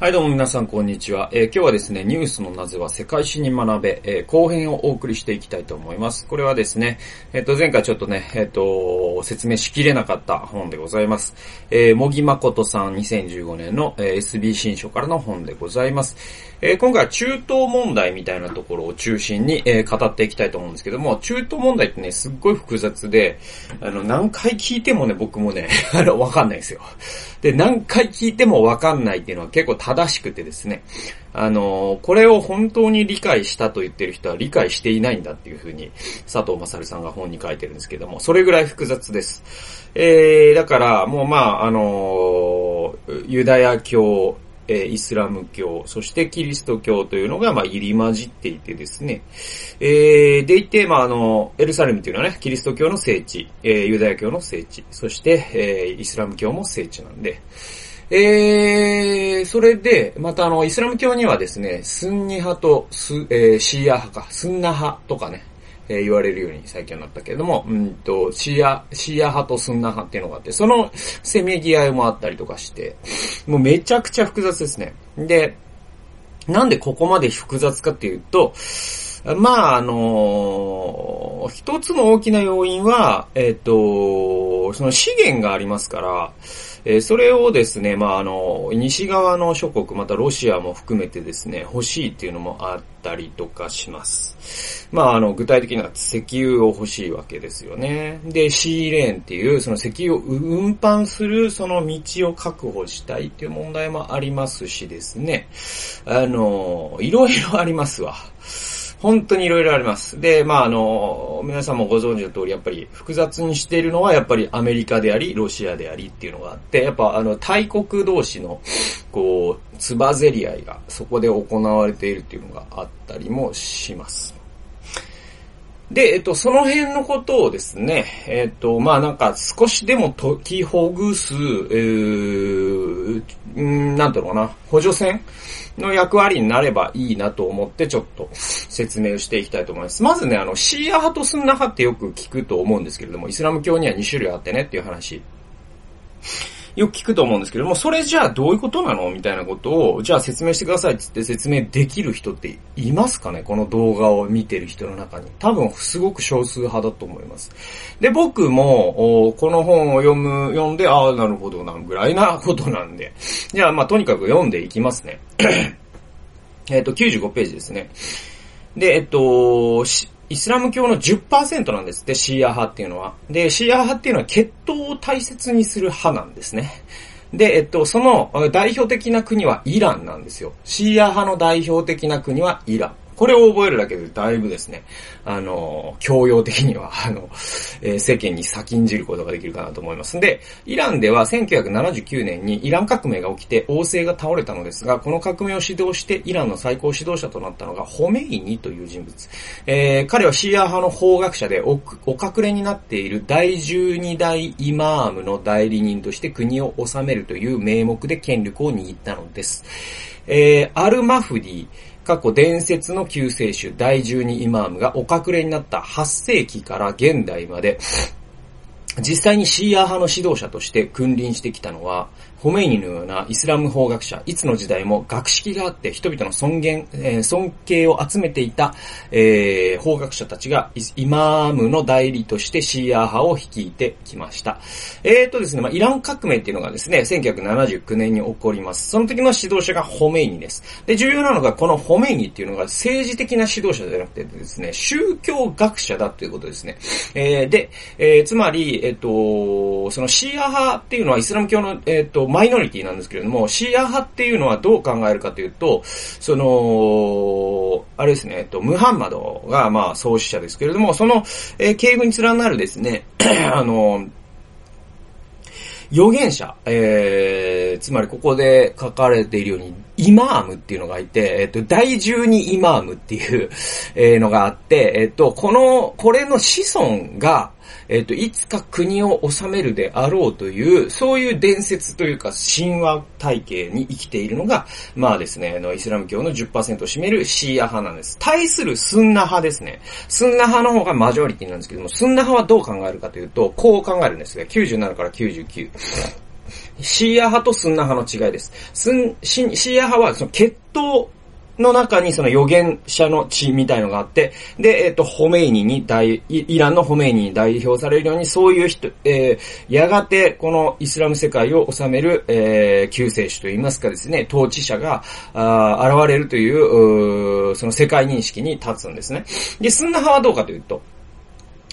はい、どうも皆さん、こんにちは。えー今日はですね、ニュースのなぜは世界史に学べ、えー後編をお送りしていきたいと思います。これはですね、えっ、と、前回ちょっとね、えっ、と、説明しきれなかった本でございます。えー、茂木誠さん2015年の、え SB 新書からの本でございます。え今回は中東問題みたいなところを中心に、え語っていきたいと思うんですけども、中東問題ってね、すっごい複雑で、あの、何回聞いてもね、僕もね、あの、わかんないですよ。で、何回聞いてもわかんないっていうのは結構正しくてですね、あの、これを本当に理解したと言ってる人は理解していないんだっていうふうに、佐藤正さんが本に書いてるんですけども、それぐらい複雑です。えー、だから、もうまあ、あの、ユダヤ教、えイスラム教、そしてキリスト教というのが、ま、入り混じっていてですね。えー、でいて、まあ、あの、エルサレムというのはね、キリスト教の聖地、えーユダヤ教の聖地、そして、えーイスラム教も聖地なんで、えー、それで、またあの、イスラム教にはですね、スンニ派とス、えーシーア派か、スンナ派とかね、えー言われるように最近はなったけれども、うんと、シーア、シーア派とスンナ派っていうのがあって、そのせめぎ合いもあったりとかして、もうめちゃくちゃ複雑ですね。で、なんでここまで複雑かっていうと、まあ、あの一つの大きな要因は、えっ、と、その資源がありますから、えそれをですね、まあ、あの、西側の諸国、またロシアも含めてですね、欲しいっていうのもあったりとかします。まあ、あの、具体的には石油を欲しいわけですよね。で、シーレーンっていう、その石油を運搬するその道を確保したいっていう問題もありますしですね、あの、いろいろありますわ。本当にいろいろあります。で、まあ、あの、皆さんもご存知の通り、やっぱり複雑にしているのは、やっぱりアメリカであり、ロシアでありっていうのがあって、やっぱあの、大国同士の、こう、つばぜり合いがそこで行われているっていうのがあったりもします。で、えっと、その辺のことをですね、えっと、まあなんか少しでも解きほぐす、えー、んなんていうのかな、補助線の役割になればいいなと思ってちょっと説明をしていきたいと思います。まずね、あの、シーア派とスンナ派ってよく聞くと思うんですけれども、イスラム教には2種類あってねっていう話。よく聞くと思うんですけども、それじゃあどういうことなのみたいなことを、じゃあ説明してくださいってって説明できる人っていますかね？この動画を見てる人の中に。多分すごく少数派だと思います。で、僕も、この本を読む、読んで、ああ、なるほどな、ぐらいなことなんで。じゃあ、まあ、とにかく読んでいきますね。えっと、95ページですね。で、えっと、イスラム教の10%なんですって、シーア派っていうのは。で、シーア派っていうのは血統を大切にする派なんですね。で、えっと、その代表的な国はイランなんですよ。シーア派の代表的な国はイラン。これを覚えるだけでだいぶですね、あの、教養的には、あの、えー世間に先んじることができるかなと思います。で、イランでは1979年にイラン革命が起きて王政が倒れたのですが、この革命を指導してイランの最高指導者となったのがホメイニという人物。えー彼はシーア派の法学者でおお隠れになっている第12代イマームの代理人として国を治めるという名目で権力を握ったのです。えーアルマフディ、過去伝説の救世主第12イマームがお隠れになった8世紀から現代まで、実際にシーア派の指導者として君臨してきたのは、ホメイニのようなイスラム法学者、いつの時代も学識があって人々の尊厳、えー尊敬を集めていた、えー法学者たちがイマームの代理としてシーア派を率いてきました。えーとですね、まあ、イラン革命っていうのがですね、1979年に起こります。その時の指導者がホメイニです。で、重要なのがこのホメイニっていうのが政治的な指導者じゃなくてですね、宗教学者だということですね。えーで、えーつまり、えっ、と、そのシーア派っていうのはイスラム教の、えっ、と、マイノリティなんですけれども、シーア派っていうのはどう考えるかというと、その、あれですね、えっと、ムハンマドが、まあ、創始者ですけれども、その、えー系譜に連なるですね、あの、預言者、えー、つまりここで書かれているように、イマームっていうのがいて、えっ、と、第十二イマームっていう、えーのがあって、えっ、と、この、これの子孫が、えっ、と、いつか国を治めるであろうという、そういう伝説というか神話体系に生きているのが、まあですね、あの、イスラム教の10%を占めるシーア派なんです。対するスンナ派ですね。スンナ派の方がマジョリティなんですけども、スンナ派はどう考えるかというと、こう考えるんですね。97から99。シーア派とスンナ派の違いです。スン、シーア派はその血統の中にその預言者の血みたいのがあって、で、えっ、ー、と、ホメイニに代、イランのホメイニに代表されるように、そういう人、えー、やがてこのイスラム世界を治める、えー、救世主といいますかですね、統治者が、あ現れるという、うその世界認識に立つんですね。で、スンナ派はどうかというと、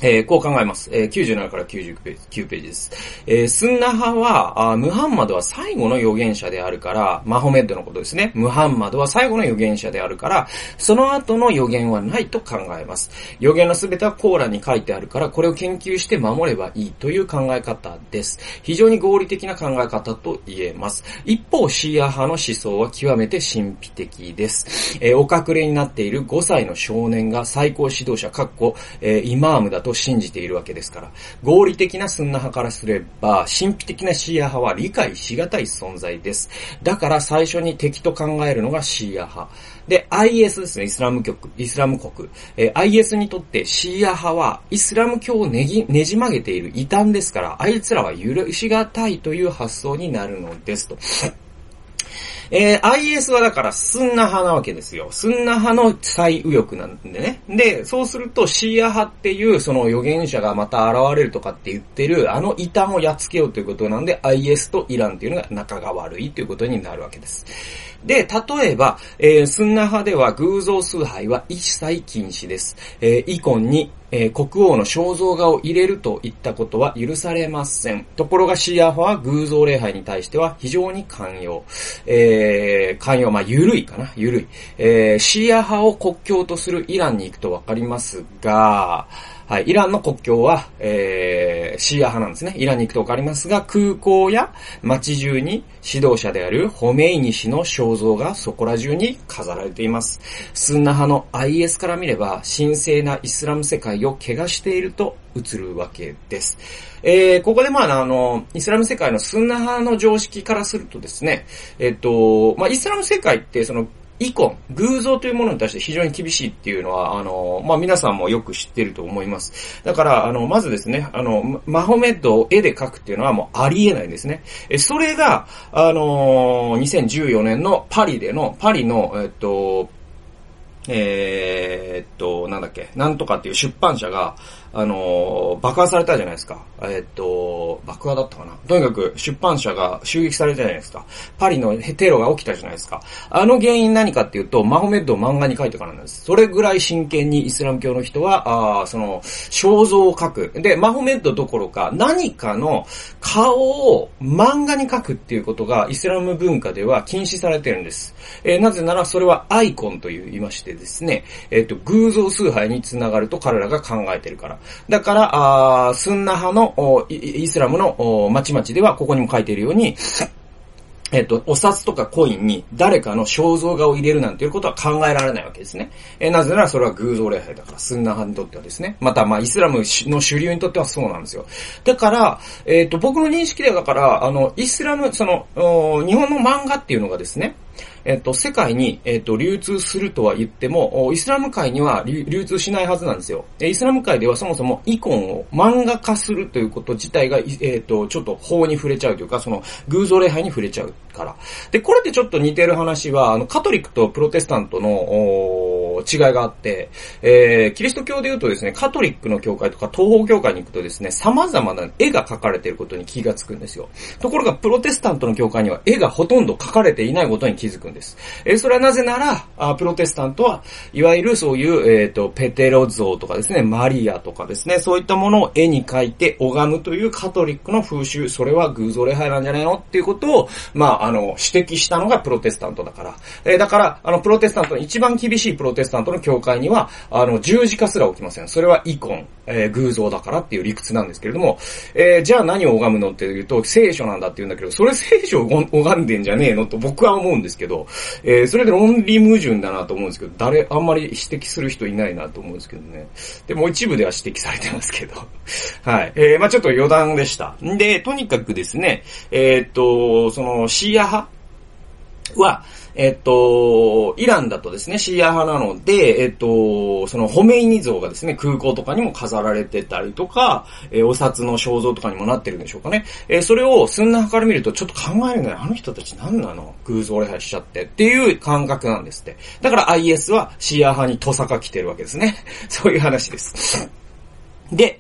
えー、こう考えます。えー、97から99ページ ,9 ページです。えー、スンナ派はあ、ムハンマドは最後の預言者であるから、マホメッドのことですね。ムハンマドは最後の預言者であるから、その後の預言はないと考えます。預言のすべてはコーラに書いてあるから、これを研究して守ればいいという考え方です。非常に合理的な考え方と言えます。一方、シーア派の思想は極めて神秘的です。えー、お隠れになっている5歳の少年が最高指導者、かっこ、えー、イマームだと信じているわけですから、合理的なスンナ派からすれば、神秘的なシーア派は理解しがたい存在です。だから最初に敵と考えるのがシーア派。で、IS ですね、イスラム局、イスラム国。えー、IS にとってシーア派はイスラム教をねぎ、ねじ曲げている異端ですから、あいつらは許しがたいという発想になるのですと。えー、IS はだからスンナ派なわけですよ。スンナ派の最右翼なんでね。で、そうするとシーア派っていうその預言者がまた現れるとかって言ってるあの異端をやっつけようということなんで IS とイランっていうのが仲が悪いということになるわけです。で、例えば、えー、スンナ派では偶像崇拝は一切禁止です。えー、イコンに、えー、国王の肖像画を入れるといったことは許されません。ところがシーア派は偶像礼拝に対しては非常に寛容。えー、寛容、まあ、緩いかな、緩い。えー、シーア派を国境とするイランに行くとわかりますが、はい、イランの国境は、えー、シーア派なんですね。イランに行くとわかりますが、空港や街中に指導者であるホメイニ氏の肖像がそこら中に飾られています。スンナ派の IS から見れば、神聖なイスラム世界を汚していると映るわけです。えー、ここでまあ、あの、イスラム世界のスンナ派の常識からするとですね、えっと、まあ、イスラム世界って、その、イコン、偶像というものに対して非常に厳しいっていうのは、あの、まあ、皆さんもよく知ってると思います。だから、あの、まずですね、あの、マホメッドを絵で描くっていうのはもうありえないんですね。え、それが、あの、2014年のパリでの、パリの、えっと、えー、っと、なんだっけ、なんとかっていう出版社が、あの、爆破されたじゃないですか。え、っと、爆破だったかな。とにかく出版社が襲撃されたじゃないですか。パリのテロが起きたじゃないですか。あの原因何かっていうと、マホメッドを漫画に書いてからなんです。それぐらい真剣にイスラム教の人は、あその、肖像を描く。で、マホメッドどころか、何かの顔を漫画に描くっていうことが、イスラム文化では禁止されてるんです。えー、なぜならそれはアイコンという言いましてですね、えっ、と、偶像崇拝につながると彼らが考えてるから。だから、あスンナ派のイスラムの町々では、ここにも書いているように、えっと、お札とかコインに誰かの肖像画を入れるなんていうことは考えられないわけですね。え、なぜならそれは偶像礼拝だから、スンナ派にとってはですね。また、まあ、イスラムの主流にとってはそうなんですよ。だから、えっ、と、僕の認識ではだから、あの、イスラム、その、日本の漫画っていうのがですね、えっと、世界に、えっと、流通するとは言っても、イスラム界には流通しないはずなんですよ。イスラム界ではそもそもイコンを漫画化するということ自体が、えっと、ちょっと法に触れちゃうというか、その、偶像礼拝に触れちゃうから。で、これってちょっと似てる話は、あの、カトリックとプロテスタントの、違いがあって、えー、キリスト教で言うとですね、カトリックの教会とか東方教会に行くとですね、様々な絵が描かれていることに気がつくんですよ。ところが、プロテスタントの教会には絵がほとんど描かれていないことに気づくんです。えー、それはなぜなら、あプロテスタントは、いわゆるそういう、えっ、ー、と、ペテロ像とかですね、マリアとかですね、そういったものを絵に描いて拝むというカトリックの風習、それは偶像礼拝なんじゃないのっていうことを、まあ、あの、指摘したのがプロテスタントだから。えー、だから、あの、プロテスタントの一番厳しいプロテスタントの教会には、あの、十字架すら起きません。それはイコン、えー、偶像だからっていう理屈なんですけれども、えー、じゃあ何を拝むのって言うと、聖書なんだって言うんだけど、それ聖書を拝んでんじゃねえのと僕は思うんですけど、えー、それで論理矛盾だなと思うんですけど、誰、あんまり指摘する人いないなと思うんですけどね。で、もう一部では指摘されてますけど。はい。えー、まあちょっと余談でした。んで、とにかくですね、えー、っと、その、シーア派は、えっと、イランだとですね、シーア派なので、えっと、そのホメイニ像がですね、空港とかにも飾られてたりとか、えー、お札の肖像とかにもなってるんでしょうかね。えー、それをスンナ派から見るとちょっと考えるんだよ。あの人たち何なの？偶像礼拝しちゃってっていう感覚なんですって。だから IS はシーア派にトサカ来てるわけですね。そういう話です。で、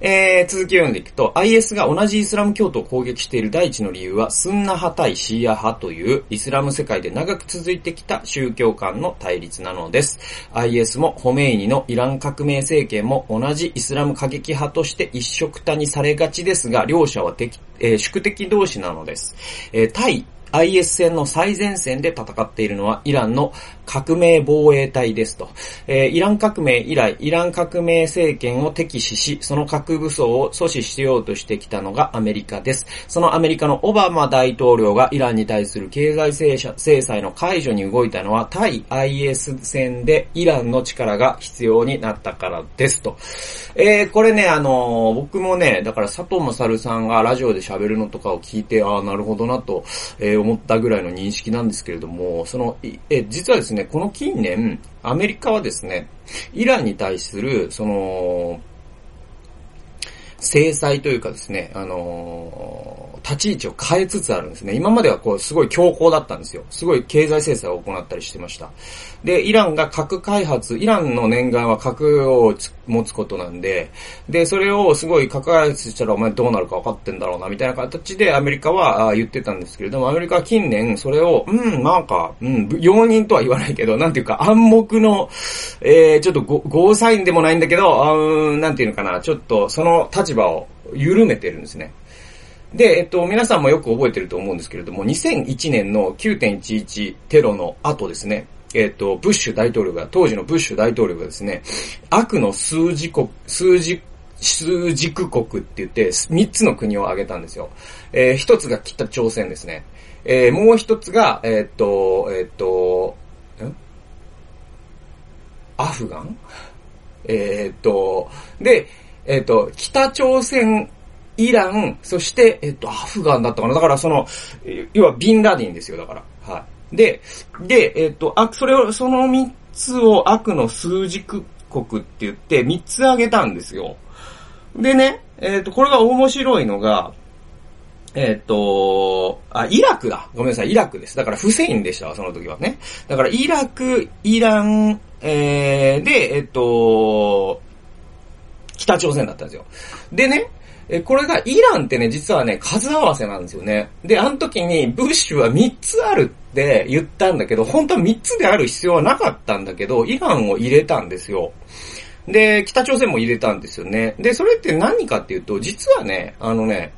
えー、続きを読んでいくと、IS が同じイスラム教徒を攻撃している第一の理由は、スンナ派対シーア派というイスラム世界で長く続いてきた宗教間の対立なのです。IS もホメイニのイラン革命政権も同じイスラム過激派として一色たにされがちですが、両者は敵、えー、宿敵同士なのです。えー、対 IS 戦の最前線で戦っているのはイランの革命防衛隊ですと。えー、イラン革命以来、イラン革命政権を敵視し、その核武装を阻止しようとしてきたのがアメリカです。そのアメリカのオバマ大統領がイランに対する経済制裁の解除に動いたのは対 IS 戦でイランの力が必要になったからですと。えー、これね、あのー、僕もね、だから佐藤勝さんがラジオで喋るのとかを聞いて、ああ、なるほどなと、え、思ったぐらいの認識なんですけれども、その、え、実はですね、ねこの近年、アメリカはですね、イランに対する、その、制裁というかですね、あのー、立ち位置を変えつつあるんですね。今まではこう、すごい強硬だったんですよ。すごい経済制裁を行ったりしてました。で、イランが核開発、イランの念願は核を持つことなんで、で、それをすごい核開発したらお前どうなるか分かってんだろうな、みたいな形でアメリカは言ってたんですけれども、アメリカは近年それを、うん、なんか、うん、容認とは言わないけど、なんていうか暗黙の、えー、ちょっとゴーサインでもないんだけど、うん、なんていうのかな、ちょっとその立立場を緩めてるんですね。で、えっと、皆さんもよく覚えてると思うんですけれども、2001年の9.11テロの後ですね、えっ、と、ブッシュ大統領が、当時のブッシュ大統領がですね、悪の数字国、数字、数軸国って言って、三つの国を挙げたんですよ。えー、一つが北朝鮮ですね。えー、もう一つが、えー、っと、えー、っと、アフガン？え、っと、で、えっと、北朝鮮、イラン、そして、えっと、アフガンだったかな。だからその、要はビンラディンですよ、だから。はい。で、で、えっ、ー、と、あ、それを、その三つを悪の数軸国って言って三つ挙げたんですよ。でね、えっ、と、これが面白いのが、えっ、ー、と、あ、イラクだ。ごめんなさい、イラクです。だからフセインでしたわその時はね。だからイラク、イラン、えー、で、えっ、と、北朝鮮だったんですよ。でね、え、これがイランってね、実はね、数合わせなんですよね。で、あの時にブッシュは3つあるって言ったんだけど、本当は3つである必要はなかったんだけど、イランを入れたんですよ。で、北朝鮮も入れたんですよね。で、それって何かっていうと、実はね、あのね、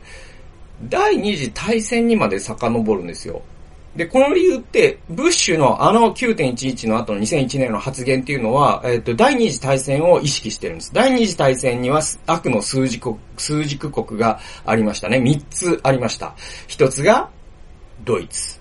第二次大戦にまで遡るんですよ。で、この理由って、ブッシュのあの9.11の後の2001年の発言っていうのは、えっ、と、第二次大戦を意識してるんです。第二次大戦には悪の数軸国、数軸国がありましたね。3つありました。1つがドイツ。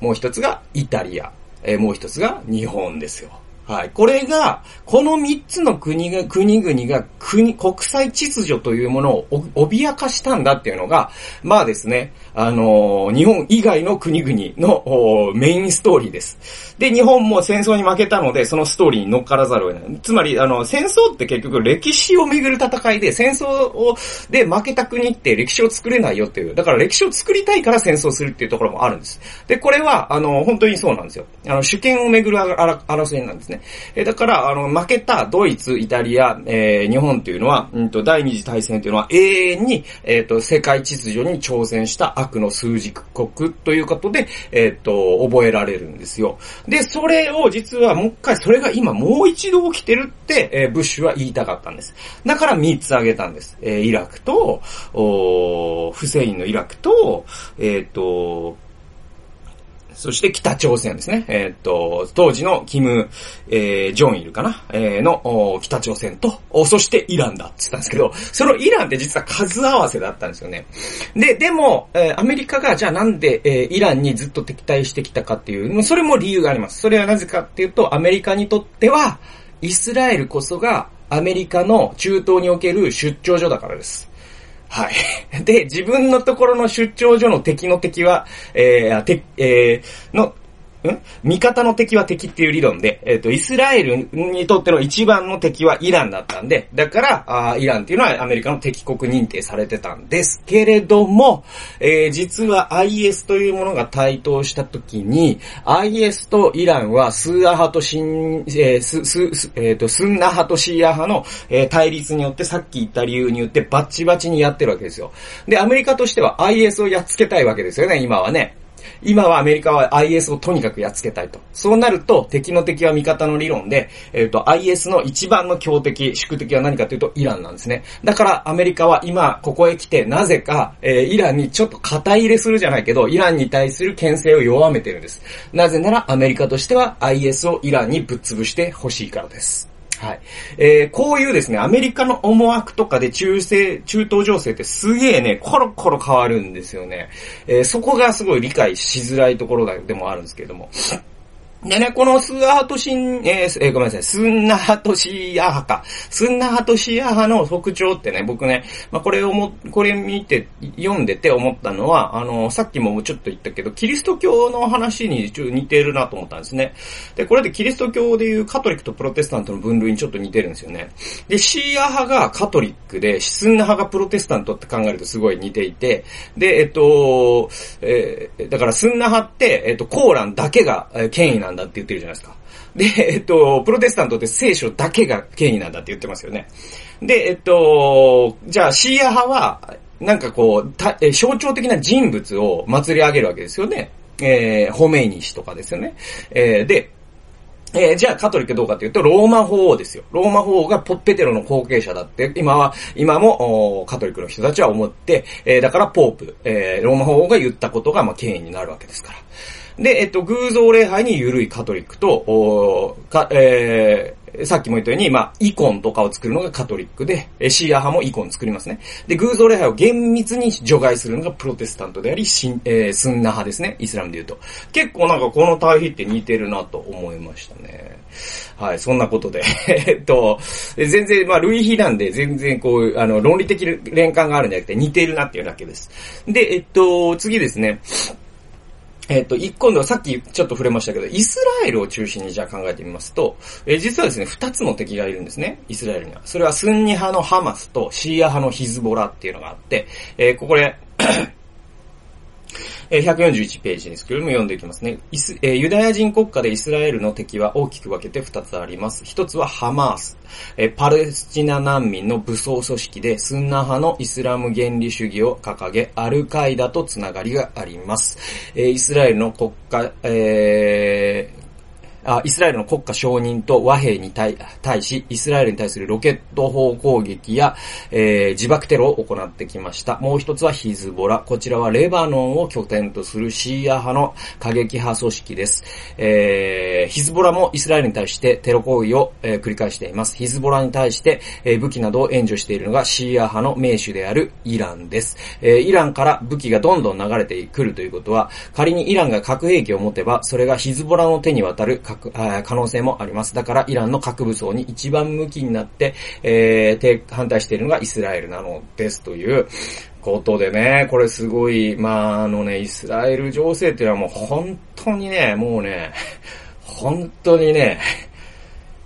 もう1つがイタリア。えー、もう1つが日本ですよ。はい。これが、この3つの国が、国々が国、国際秩序というものを脅かしたんだっていうのが、まあですね、あのー、日本以外の国々のメインストーリーです。で、日本も戦争に負けたので、そのストーリーに乗っからざるを得ない。つまり、あの、戦争って結局歴史をめぐる戦いで、戦争を、で負けた国って歴史を作れないよっていう。だから歴史を作りたいから戦争するっていうところもあるんです。で、これは、あの、本当にそうなんですよ。あの、主権をめぐる争いなんですね。えだから、あの、負けたドイツ、イタリア、えー、日本っていうのは、うんと、第二次大戦っていうのは永遠に、えっ、ー、と、世界秩序に挑戦した悪の数軸国ということで、えっ、ー、と、覚えられるんですよ。で、それを実はもう一回、それが今もう一度起きてるって、えー、ブッシュは言いたかったんです。だから3つ挙げたんです。えー、イラクと、おフセインのイラクと、えっ、と、そして北朝鮮ですね。えー、っと、当時のキム、えー、ジョンイルかな、えー、の北朝鮮と、そしてイランだって言ったんですけど、そのイランって実は数合わせだったんですよね。で、でも、えー、アメリカがじゃあなんで、えー、イランにずっと敵対してきたかっていう、それも理由があります。それはなぜかっていうと、アメリカにとっては、イスラエルこそがアメリカの中東における出張所だからです。はい。で、自分のところの出張所の敵の敵は、えー、て、えー、の、ん？味方の敵は敵っていう理論で、えっ、ー、と、イスラエルにとっての一番の敵はイランだったんで、だから、あイランっていうのはアメリカの敵国認定されてたんですけれども、えー、実は IS というものが台頭した時に、IS とイランはスーア派とシン、えー、ス、ス、えっ、ー、と、スンナ派とシーア派の、え、対立によってさっき言った理由によってバッチバチにやってるわけですよ。で、アメリカとしては IS をやっつけたいわけですよね、今はね。今はアメリカは IS をとにかくやっつけたいと。そうなると、敵の敵は味方の理論で、えっ、ー、と、IS の一番の強敵、宿敵は何かというとイランなんですね。だからアメリカは今、ここへ来て、なぜか、えー、イランにちょっと肩入れするじゃないけど、イランに対する牽制を弱めてるんです。なぜなら、アメリカとしては IS をイランにぶっ潰してほしいからです。はい。えー、こういうですね、アメリカの思惑とかで中世、中東情勢ってすげえね、コロコロ変わるんですよね。えー、そこがすごい理解しづらいところでもあるんですけれども。でね、このスーアハトシン、えー、えー、ごめんなさい、スンナハトシーア派か。スンナハトシーア派の特徴ってね、僕ね、まあ、これをも、これ見て、読んでて思ったのは、あの、さっきもちょっと言ったけど、キリスト教の話にちょっと似てるなと思ったんですね。で、これでキリスト教でいうカトリックとプロテスタントの分類にちょっと似てるんですよね。で、シーア派がカトリックで、スンナ派がプロテスタントって考えるとすごい似ていて、で、えっと、えー、だからスンナ派って、えっと、コーランだけが権威なんだって言ってるじゃないですか。で、えっと、プロテスタントって聖書だけが権威なんだって言ってますよね。で、えっと、じゃあシーア派は、なんかこう、たえ象徴的な人物を祭り上げるわけですよね。えー、ホメイニ氏とかですよね。えー、で、えー、じゃあカトリックどうかというと、ローマ法王ですよ。ローマ法王がポッペテロの後継者だって、今は、今も、カトリックの人たちは思って、えー、だからポープ、えー、ローマ法王が言ったことが、まあ、権威になるわけですから。で、えっと、偶像礼拝に緩いカトリックと、おか、えー、さっきも言ったように、まあ、イコンとかを作るのがカトリックで、シーア派もイコン作りますね。で、偶像礼拝を厳密に除外するのがプロテスタントであり、シン、えー、スンナ派ですね。イスラムで言うと。結構なんかこの対比って似てるなと思いましたね。はい、そんなことで。えっと、全然、まあ、類比なんで、全然こう、あの、論理的連関があるんじゃなくて似てるなっていうだけです。で、えっと、次ですね。えっ、と、一今度はさっきちょっと触れましたけど、イスラエルを中心にじゃあ考えてみますと、えー、実はですね、二つの敵がいるんですね、イスラエルには。それはスンニ派のハマスとシーア派のヒズボラっていうのがあって、えー、ここえ141ページですけれども読んでいきますね。イス、えユダヤ人国家でイスラエルの敵は大きく分けて2つあります。1つはハマース、えパレスチナ難民の武装組織でスンナ派のイスラム原理主義を掲げ、アルカイダとつながりがあります。えイスラエルの国家、えーあイスラエルの国家承認と和平に対し、イスラエルに対するロケット砲攻撃や、えー、自爆テロを行ってきました。もう一つはヒズボラ。こちらはレバノンを拠点とするシーア派の過激派組織です。えー、ヒズボラもイスラエルに対してテロ行為を、えー、繰り返しています。ヒズボラに対して、えー、武器などを援助しているのがシーア派の名手であるイランです。えー、イランから武器がどんどん流れてくるということは、仮にイランが核兵器を持てば、それがヒズボラの手に渡る核、可能性もあります。だからイランの核武装に一番向きになって、えー、反対しているのがイスラエルなのですということでね、これすごい、まああのね、イスラエル情勢っていうのはもう本当にね、もうね、本当にね、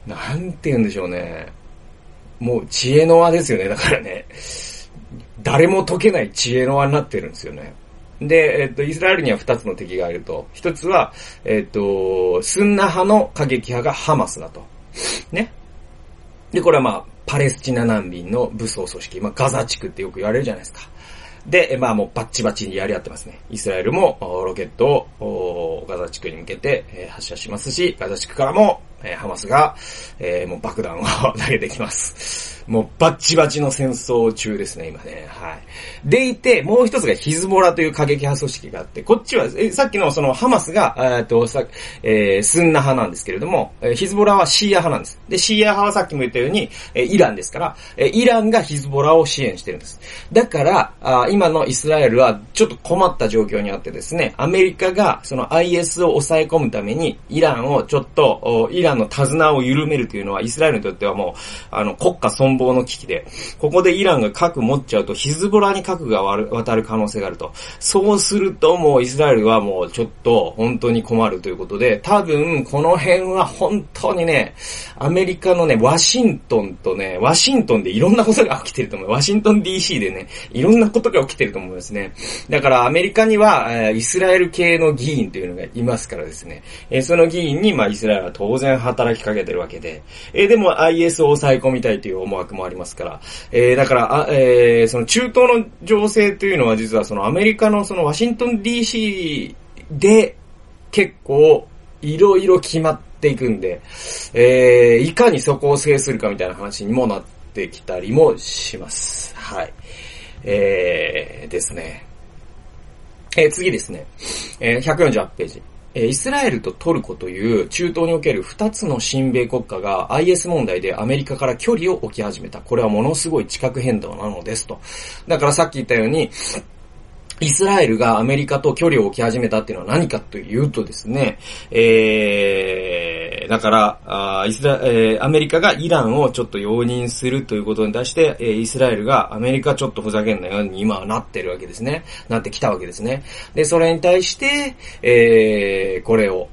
なんて言うんでしょうね。もう知恵の輪ですよね、だからね。誰も解けない知恵の輪になってるんですよね。で、えっと、イスラエルには二つの敵がいると。一つは、えっと、スンナ派の過激派がハマスだと。ね。で、これはまあ、パレスチナ難民の武装組織、まあ、ガザ地区ってよく言われるじゃないですか。で、まあもうバッチバチにやり合ってますね。イスラエルもロケットをガザ地区に向けて発射しますし、ガザ地区からもハマスが、もう爆弾を 投げてきます。もうバッチバチの戦争中ですね、今ね。はい。でいて、もう一つがヒズボラという過激派組織があって、こっちは、えさっきのそのハマスが、えっと、さ、えー、スンナ派なんですけれども、えヒズボラはシーア派なんです。で、シーア派はさっきも言ったように、えイランですから、えイランがヒズボラを支援してるんです。だから、あ今のイスラエルはちょっと困った状況にあってですね、アメリカがその IS を抑え込むために、イランをちょっと、イランの手綱を緩めるというのは、イスラエルにとってはもう、あの、国家存亡の危機で、ここでイランが核持っちゃうとヒズボラに核が渡る可能性があると。そうするともうイスラエルはもうちょっと本当に困るということで、多分この辺は本当にね、アメリカのね、ワシントンとね、ワシントンでいろんなことが起きてると思う。ワシントン DC でね、いろんなことが起きてると思いますね。だからアメリカには、えイスラエル系の議員というのがいますからですね、えその議員に、まあ、イスラエルは当然働きかけてるわけで、えでも IS を抑え込みたいという思惑もありますから、えだから、あえー、その中東の情勢というのは実はそのアメリカのそのワシントン DC で結構いろいろ決まっていくんで、えー、いかにそこを制するかみたいな話にもなってきたりもします。はい。えー、ですね。えー、次ですね。えー、148ページ。えイスラエルとトルコという中東における二つの親米国家が IS 問題でアメリカから距離を置き始めた。これはものすごい地殻変動なのですと。だからさっき言ったように、イスラエルがアメリカと距離を置き始めたっていうのは何かというとですね、えー、だから、あイスラ、えー、アメリカがイランをちょっと容認するということに対して、えー、イスラエルがアメリカちょっとふざけんなように今はなってるわけですね。なってきたわけですね。で、それに対して、えー、これを、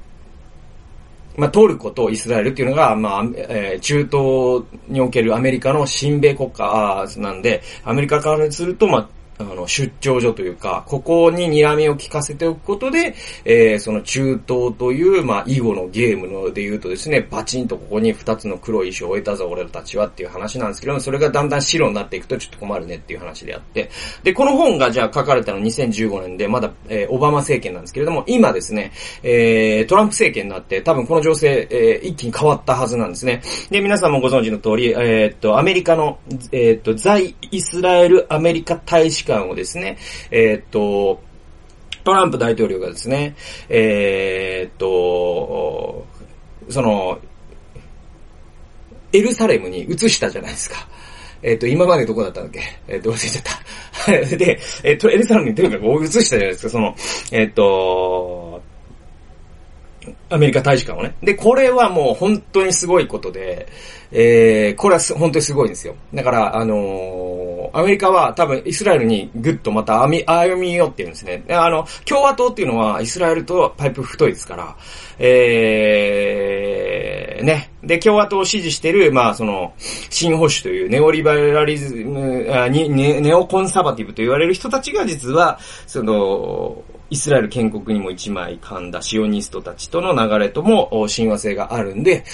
まあ、トルコとイスラエルっていうのが、まあ、えー、中東におけるアメリカの親米国家なんで、アメリカからすると、まあ、あの、出張所というか、ここに睨みを聞かせておくことで、えー、その中東という、まあ、囲碁のゲームので言うとですね、バチンとここに二つの黒い石を置いたぞ、俺たちはっていう話なんですけども、それがだんだん白になっていくとちょっと困るねっていう話であって、で、この本がじゃあ書かれたの2015年で、まだ、えー、オバマ政権なんですけれども、今ですね、えー、トランプ政権になって、多分この情勢、えー、一気に変わったはずなんですね。で、皆さんもご存知の通り、えー、っと、アメリカの、えー、っと、在イスラエルアメリカ大使館をですね、えー、っと、トランプ大統領がですね、えー、っと、その、エルサレムに移したじゃないですか。えっ、と、今までどこだったんだっけ？えっ、と、忘れちゃった。で、えっ、と、エルサレムにとにかく移したじゃないですか。その、えっ、と、アメリカ大使館をね。で、これはもう本当にすごいことで、えー、これは本当にすごいんですよ。だから、あのアメリカは多分イスラエルにぐっとまた歩み、寄ってるんですね。あの、共和党っていうのはイスラエルとパイプ太いですから、えー、ね。で、共和党を支持してる、まあ、その、新保守というネオリバラリズム、ネネオコンサバティブと言われる人たちが実は、その、イスラエル建国にも一枚噛んだシオニストたちとの流れとも親和性があるんで、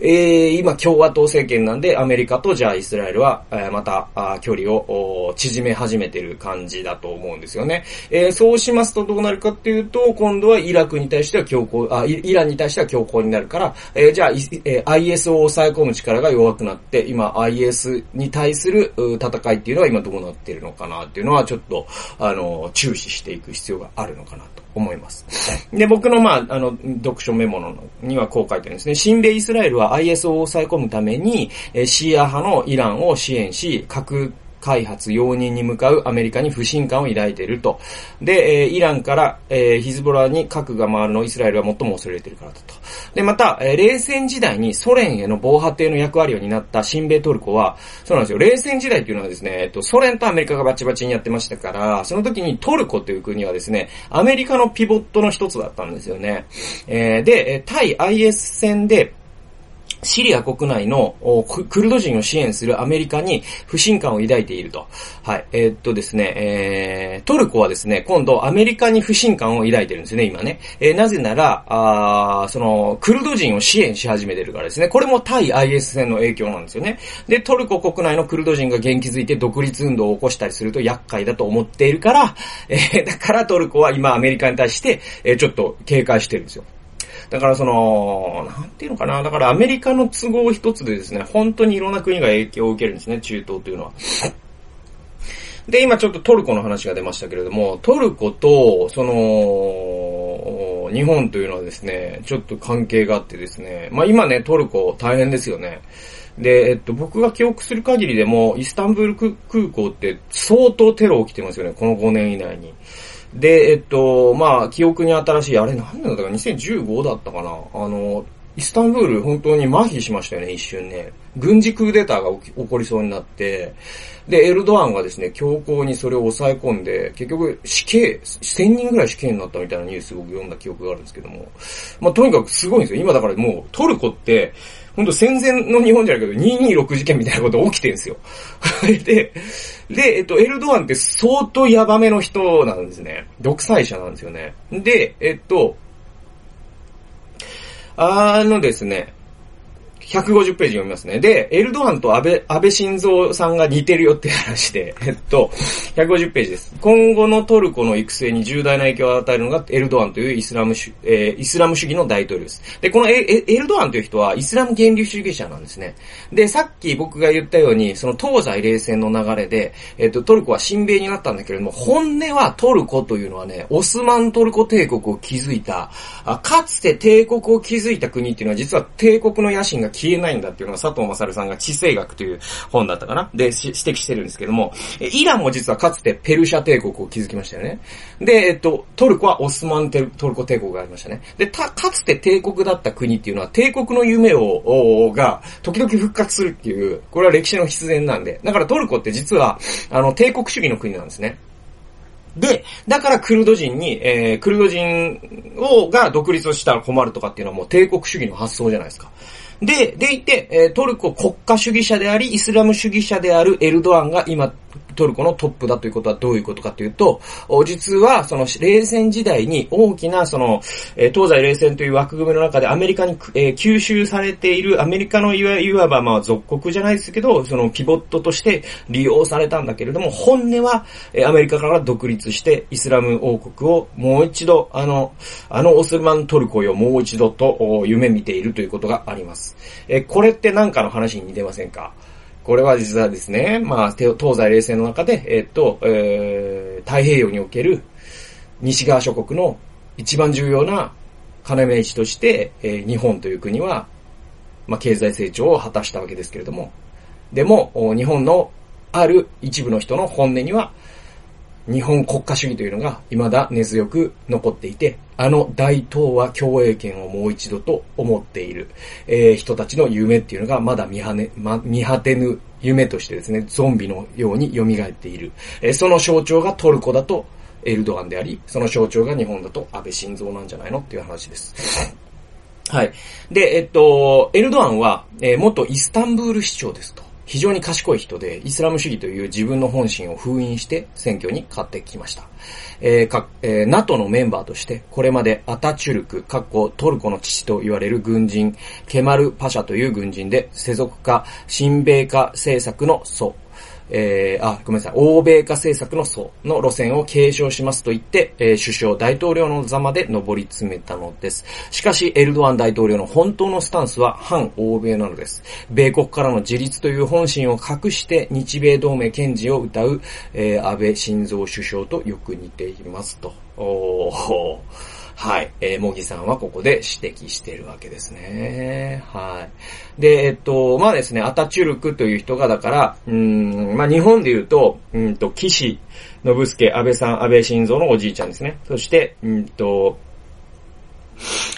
えー、今共和党政権なんでアメリカとじゃあイスラエルは、また距離を縮め始めてる感じだと思うんですよね。えー、そうしますとどうなるかっていうと、今度はイラクに対しては強硬、あ、イランに対しては強硬になるから、えー、じゃあ、え、IS を抑え込む力が弱くなって、今 IS に対する戦いっていうのは今どうなってるのかなっていうのはちょっと、あの、注視していく必要があるのかなと思います。で、僕の、まあ、あの、読書メモのにはこう書いてるんですね。新米イスラエルは IS を抑え込むために、シーア派のイランを支援し、核開発容認に向かうアメリカに不信感を抱いていると。で、えー、イランから、えー、ヒズボラに核が回るのをイスラエルは最も恐れているからだと。で、また、えー、冷戦時代にソ連への防波堤の役割を担った新米トルコは、そうなんですよ。冷戦時代っていうのはですね、えっと、ソ連とアメリカがバチバチにやってましたから、その時にトルコという国はですね、アメリカのピボットの一つだったんですよね。えー、で、対 IS 戦で、シリア国内のクルド人を支援するアメリカに不信感を抱いていると。はい。えー、っとですね、えー、トルコはですね、今度アメリカに不信感を抱いてるんですね、今ね。えー、なぜなら、あその、クルド人を支援し始めてるからですね。これも対 IS 戦の影響なんですよね。で、トルコ国内のクルド人が元気づいて独立運動を起こしたりすると厄介だと思っているから、えー、だからトルコは今アメリカに対して、えー、ちょっと警戒してるんですよ。だからその、なんていうのかな。だからアメリカの都合一つでですね、本当にいろんな国が影響を受けるんですね、中東というのは。で、今ちょっとトルコの話が出ましたけれども、トルコと、その、日本というのはですね、ちょっと関係があってですね、まあ今ね、トルコ大変ですよね。で、えっと、僕が記憶する限りでも、イスタンブール空港って相当テロ起きてますよね、この5年以内に。で、えっと、まあ、記憶に新しい、あれ何年だったか、2015だったかな？あの、イスタンブール本当に麻痺しましたよね、一瞬ね。軍事クーデターが起こりそうになって、で、エルドアンがですね、強行にそれを抑え込んで、結局死刑、1000人ぐらい死刑になったみたいなニュースを読んだ記憶があるんですけども。まあ、とにかくすごいんですよ。今だからもうトルコって、ほんと戦前の日本じゃないけど、226事件みたいなこと起きてんすよ。で、で、えっと、エルドアンって相当ヤバめの人なんですね。独裁者なんですよね。で、えっと、あのですね、150ページ読みますね。で、エルドアンと安倍、安倍晋三さんが似てるよって話で、えっと、150ページです。今後のトルコの育成に重大な影響を与えるのがエルドアンというイスラム主、えー、イスラム主義の大統領です。で、このエエルドアンという人はイスラム原理主義者なんですね。で、さっき僕が言ったように、その東西冷戦の流れで、えっと、トルコは親米になったんだけれども、本音はトルコというのはね、オスマントルコ帝国を築いた、あかつて帝国を築いた国っていうのは実は帝国の野心が消えないんだっていうのは佐藤勝さんが地政学という本だったかな？で、指摘してるんですけども、イランも実はかつてペルシャ帝国を築きましたよね。で、えっと、トルコはオスマントルコ帝国がありましたね。で、た、かつて帝国だった国っていうのは帝国の夢を、が、時々復活するっていう、これは歴史の必然なんで。だからトルコって実は、あの、帝国主義の国なんですね。で、だからクルド人に、えー、クルド人を、が独立をしたら困るとかっていうのはもう帝国主義の発想じゃないですか。で、でいて、トルコ国家主義者であり、イスラム主義者であるエルドアンが今、トルコのトップだということはどういうことかというと、実はその冷戦時代に大きなその、え東西冷戦という枠組みの中でアメリカに、え、吸収されているアメリカのいわいわばまあ属国じゃないですけど、そのピボットとして利用されたんだけれども、本音はえアメリカから独立してイスラム王国をもう一度、あの、あのオスマントルコよもう一度と夢見ているということがあります。えこれって何かの話に似てませんか？これは実はですね、まあ、東西冷戦の中で、えっと、えー、太平洋における西側諸国の一番重要な要石として、えー、日本という国は、まあ、経済成長を果たしたわけですけれども、でも、日本のある一部の人の本音には、日本国家主義というのが未だ根強く残っていて、あの大東亜共栄圏をもう一度と思っている、えー、人たちの夢っていうのがまだ見はね、ま、見果てぬ夢としてですね、ゾンビのように蘇っている。えー、その象徴がトルコだとエルドアンであり、その象徴が日本だと安倍晋三なんじゃないのっていう話です。はい。で、えっと、エルドアンは、えー、元イスタンブール市長ですと。非常に賢い人で、イスラム主義という自分の本心を封印して選挙に勝ってきました。えー、か、えー、NATO のメンバーとして、これまでアタチュルク、かっこトルコの父と言われる軍人、ケマル・パシャという軍人で、世俗化、親米化政策の祖、えー、あ、ごめんなさい、欧米化政策の層の路線を継承しますと言って、えー、首相、大統領の座まで上り詰めたのです。しかし、エルドアン大統領の本当のスタンスは反欧米なのです。米国からの自立という本心を隠して日米同盟堅持を謳う、えー、安倍晋三首相とよく似ていますと。おーはい。えー、もぎさんはここで指摘しているわけですね。はい。で、えっと、まあですね、アタチュルクという人が、だから、うん、まあ日本で言うと、うんと、岸信介、安倍さん、安倍晋三のおじいちゃんですね。そして、うんと、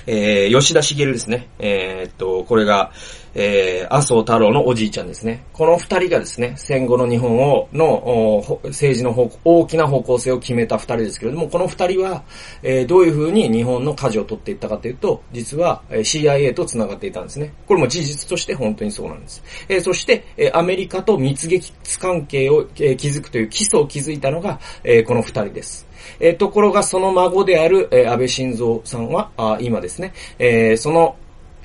えー、吉田茂ですね。えー、っと、これが、えー、麻生太郎のおじいちゃんですね。この二人がですね、戦後の日本を、の、政治の方大きな方向性を決めた二人ですけれども、この二人は、えー、どういう風に日本の舵を取っていったかというと、実は CIA と繋がっていたんですね。これも事実として本当にそうなんです。えー、そして、えー、アメリカと蜜月関係を、えー、築くという基礎を築いたのが、えー、この二人です。えー、ところがその孫である、えー、安倍晋三さんは、あ今ですね、えー、その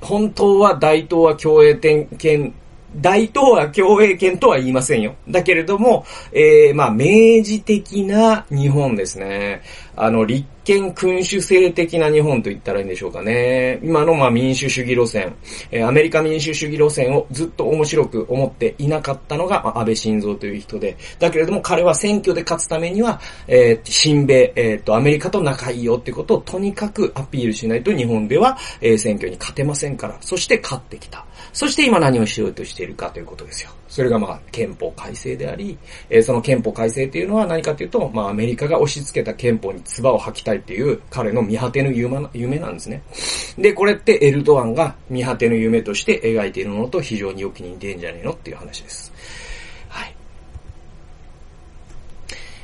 本当は大東亜共栄圏、大東亜共栄圏とは言いませんよ。だけれども、えー、まあ、明示的な日本ですね。あの、立憲君主制的な日本と言ったらいいんでしょうかね。今のまあ民主主義路線、えー、アメリカ民主主義路線をずっと面白く思っていなかったのが、まあ、安倍晋三という人で、だけれども彼は選挙で勝つためには、えー、新米、えっ、ー、と、アメリカと仲いいよってことをとにかくアピールしないと日本では、えー、選挙に勝てませんから、そして勝ってきた。そして今何をしようとしているかということですよ。それがまあ憲法改正であり、えー、その憲法改正というのは何かというと、まあアメリカが押し付けた憲法に唾を吐きたいっていう彼の見果ての夢なんですね。で、これってエルドアンが見果ての夢として描いているものと非常によく似てるんじゃねえのっていう話です。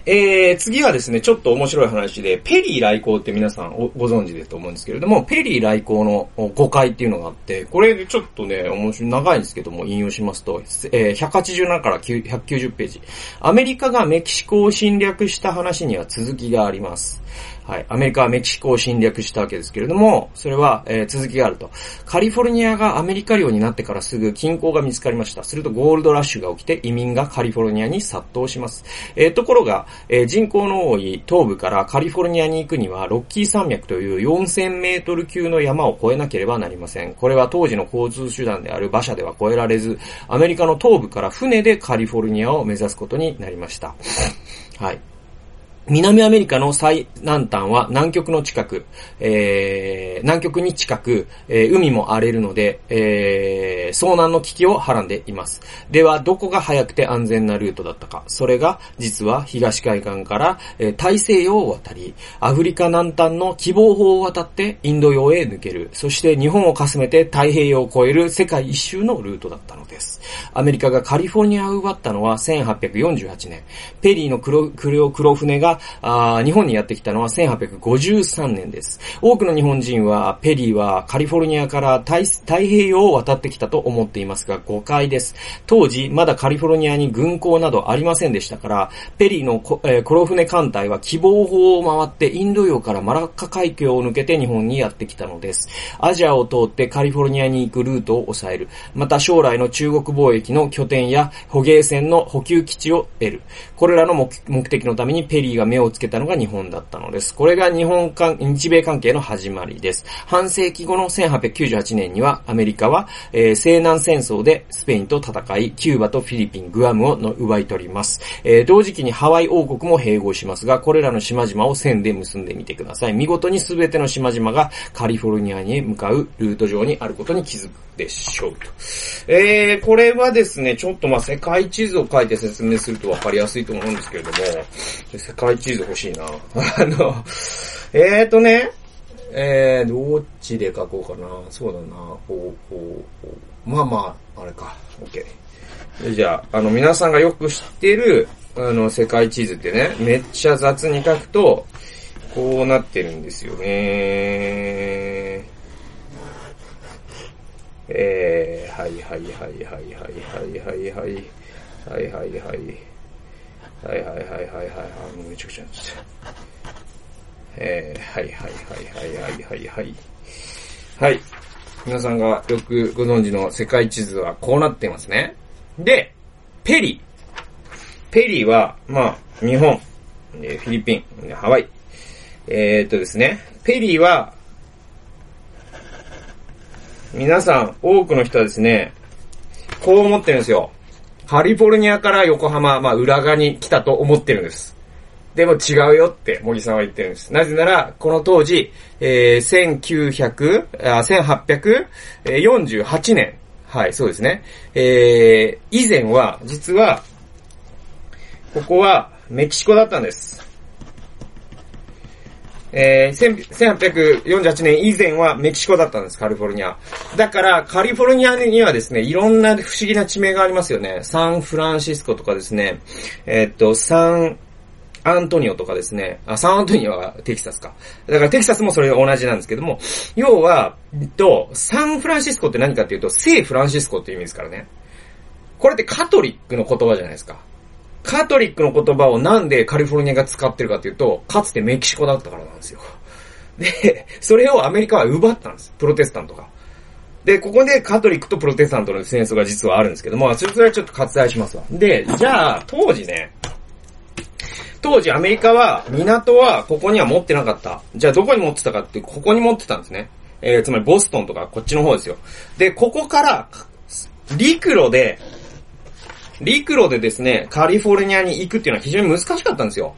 えー、次はですね、ちょっと面白い話で、ペリー来航って皆さんご存知だと思うんですけれども、ペリー来航の誤解っていうのがあって、これでちょっとね、面白い、長いんですけども、引用しますと、えー、187から190ページ。アメリカがメキシコを侵略した話には続きがあります。はい。アメリカはメキシコを侵略したわけですけれども、それは、えー、続きがあると。カリフォルニアがアメリカ領になってからすぐ金鉱が見つかりました。するとゴールドラッシュが起きて移民がカリフォルニアに殺到します。えー、ところが、えー、人口の多い東部からカリフォルニアに行くには、ロッキー山脈という4000メートル級の山を越えなければなりません。これは当時の交通手段である馬車では越えられず、アメリカの東部から船でカリフォルニアを目指すことになりました。はい。南アメリカの最南端は南極の近く、えー、南極に近く、えー、海も荒れるので、えー、遭難の危機をはらんでいます。では、どこが早くて安全なルートだったか。それが、実は東海岸から、えー、大西洋を渡り、アフリカ南端の希望法を渡ってインド洋へ抜ける。そして日本をかすめて太平洋を越える世界一周のルートだったのです。アメリカがカリフォルニアを奪ったのは1848年。ペリーの黒黒黒船があ日本にやってきたのは1853年です。多くの日本人は、ペリーはカリフォルニアから太平洋を渡ってきたと思っていますが、誤解です。当時、まだカリフォルニアに軍港などありませんでしたから、ペリーの、えー、黒船艦隊は希望法を回ってインド洋からマラッカ海峡を抜けて日本にやってきたのです。アジアを通ってカリフォルニアに行くルートを抑える。また将来の中国貿易の拠点や捕鯨船の補給基地を得る。これらの目的のためにペリーがが目をつけたのが日本だったのです。これが日本関、日米関係の始まりです。半世紀後の1898年にはアメリカは、えー、西南戦争でスペインと戦い、キューバとフィリピン、グアムをの奪い取ります。えー、同時期にハワイ王国も併合しますが、これらの島々を線で結んでみてください。見事に全ての島々がカリフォルニアに向かうルート上にあることに気づくでしょうと。えー、これはですね、ちょっとまあ世界地図を書いて説明するとわかりやすいと思うんですけれども、世界地図欲しいな。あの、えーとね、えー、どっちで書こうかな。そうだな。こう、こう、まあまあ、あれか。OK。じゃあ、あの、皆さんがよく知ってる、あの、世界地図ってね、めっちゃ雑に書くと、こうなってるんですよね。えー、はいはいはいはいはいはいはいはい。はいはいはい。はいはいはいはいはい。もうめちゃくちゃなっちゃった。えー、はいはいはいはいはいはいはい。皆さんがよくご存知の世界地図はこうなってますね。で、ペリー。ペリーは、まあ、日本、フィリピン、ハワイ。えー、っとですね、ペリーは、皆さん、多くの人はですね、こう思ってるんですよ。カリフォルニアから横浜、まあ、裏側に来たと思ってるんです。でも違うよって、森さんは言ってるんです。なぜなら、この当時、えー、1900、あ、1848年。はい、そうですね。えー、以前は、実は、ここはメキシコだったんです。えー、1848年以前はメキシコだったんです、カリフォルニア。だから、カリフォルニアにはですね、いろんな不思議な地名がありますよね。サンフランシスコとかですね、えー、っと、サン、アントニオとかですね、あ、サンアントニオはテキサスか。だからテキサスもそれ同じなんですけども、要は、えっと、サンフランシスコって何かっていうと、聖フランシスコっていう意味ですからね。これってカトリックの言葉じゃないですか。カトリックの言葉をなんでカリフォルニアが使ってるかっていうと、かつてメキシコだったからなんですよ。で、それをアメリカは奪ったんです。プロテスタントが。で、ここでカトリックとプロテスタントの戦争が実はあるんですけども、それはちょっと割愛しますわ。で、じゃあ、当時ね、当時アメリカは港はここには持ってなかった。じゃあどこに持ってたかってここに持ってたんですね。えー、つまりボストンとかこっちの方ですよ。で、ここから陸路で陸路でですね、カリフォルニアに行くっていうのは非常に難しかったんですよ。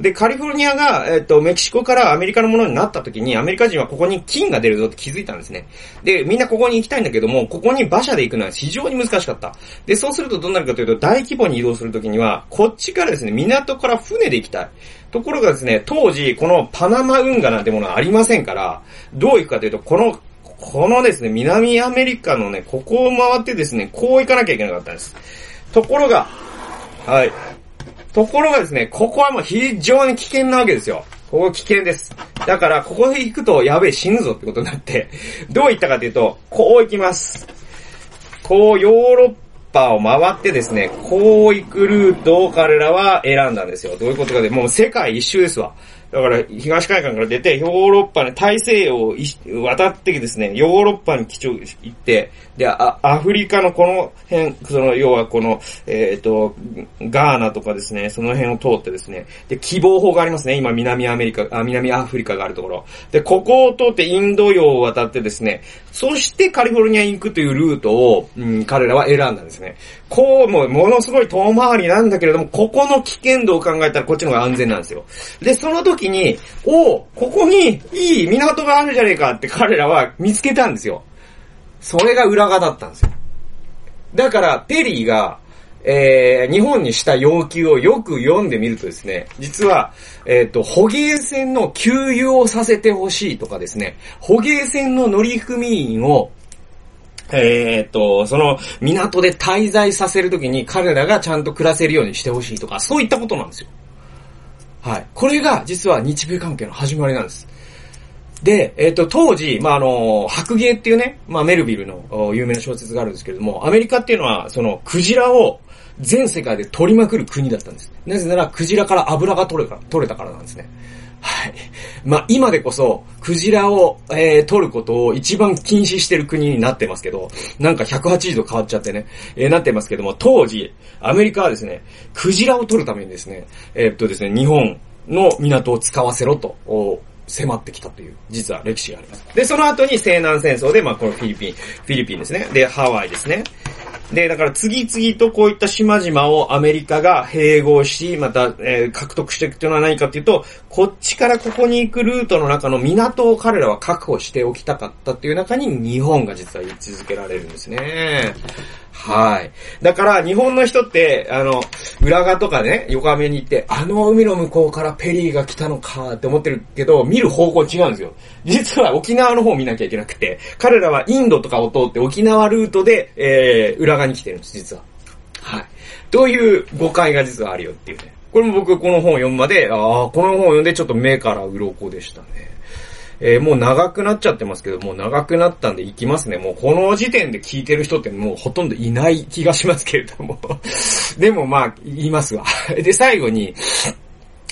で、カリフォルニアが、えっ、と、メキシコからアメリカのものになった時に、アメリカ人はここに金が出るぞって気づいたんですね。で、みんなここに行きたいんだけども、ここに馬車で行くのは非常に難しかった。で、そうするとどうなるかというと、大規模に移動するときには、こっちからですね、港から船で行きたい。ところがですね、当時、このパナマ運河なんてものはありませんから、どう行くかというと、この、このですね、南アメリカのね、ここを回ってですね、こう行かなきゃいけなかったんです。ところが、はい。ところがですね、ここはもう非常に危険なわけですよ。ここ危険です。だから、ここで行くとやべえ死ぬぞってことになって、どういったかというと、こう行きます。こうヨーロッパを回ってですね、こう行くルートを彼らは選んだんですよ。どういうことかで、もう世界一周ですわ。だから、東海岸から出て、ヨーロッパに、大西洋を渡ってですね、ヨーロッパに基調行って、で、アフリカのこの辺、その、要はこの、えっ、ー、と、ガーナとかですね、その辺を通ってですね、で、希望法がありますね、今南アメリカ、あ南アフリカがあるところ。で、ここを通ってインド洋を渡ってですね、そしてカリフォルニアに行くというルートを、うん、彼らは選んだんですね。こう、もう、ものすごい遠回りなんだけれども、ここの危険度を考えたらこっちの方が安全なんですよ。で、その時に、おここにいい港があるじゃねえかって彼らは見つけたんですよ。それが裏側だったんですよ。だから、ペリーが、えー、日本にした要求をよく読んでみるとですね、実は、えっ、ー、と、捕鯨船の給油をさせてほしいとかですね、捕鯨船の乗組員を、えっ、ー、と、その港で滞在させるときに彼らがちゃんと暮らせるようにしてほしいとか、そういったことなんですよ。はい。これが実は日米関係の始まりなんです。で、えっ、ー、と、当時、まあ、あの、白芸っていうね、まあ、メルビルの有名な小説があるんですけれども、アメリカっていうのは、その、クジラを全世界で取りまくる国だったんです。なぜなら、クジラから油が取れた取れたからなんですね。はい。まあ、今でこそ、クジラを、えー、取ることを一番禁止してる国になってますけど、なんか180度変わっちゃってね、えー、なってますけども、当時、アメリカはですね、クジラを取るためにですね、えー、っとですね、日本の港を使わせろと、迫ってきたという、実は歴史があります。で、その後に西南戦争で、まあこのフィリピン、フィリピンですね。で、ハワイですね。で、だから次々とこういった島々をアメリカが併合し、また、えー、獲得していくというのは何かっていうと、こっちからここに行くルートの中の港を彼らは確保しておきたかったっていう中に日本が実は位置づけられるんですね。はい。だから、日本の人って、あの、浦賀とかね、横浜に行って、あの海の向こうからペリーが来たのかって思ってるけど、見る方向違うんですよ。実は沖縄の方を見なきゃいけなくて、彼らはインドとかを通って沖縄ルートで、えー、浦賀に来てるんです、実は。はい。という誤解が実はあるよっていうね。これも僕この本を読むまで、ああ、この本を読んでちょっと目から鱗でしたね。えー、もう長くなっちゃってますけど、もう長くなったんで行きますね。もうこの時点で聞いてる人ってもうほとんどいない気がしますけれども でもまあ、言いますわ で、最後に、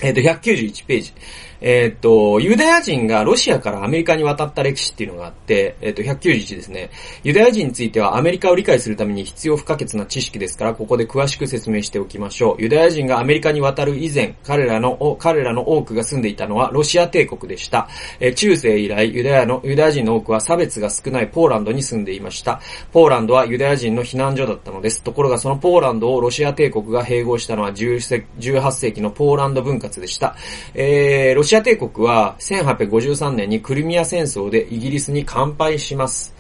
えっ、ー、と、191ページ。えっ、と、ユダヤ人がロシアからアメリカに渡った歴史っていうのがあって、えっ、と、191ですね。ユダヤ人についてはアメリカを理解するために必要不可欠な知識ですから、ここで詳しく説明しておきましょう。ユダヤ人がアメリカに渡る以前、彼らの、彼らの多くが住んでいたのはロシア帝国でした。え中世以来、ユダヤの、ユダヤ人の多くは差別が少ないポーランドに住んでいました。ポーランドはユダヤ人の避難所だったのです。ところがそのポーランドをロシア帝国が併合したのは18世紀のポーランド分割でした。えー、ロシア帝国は1853年にクリミア戦争でイギリスに完敗します。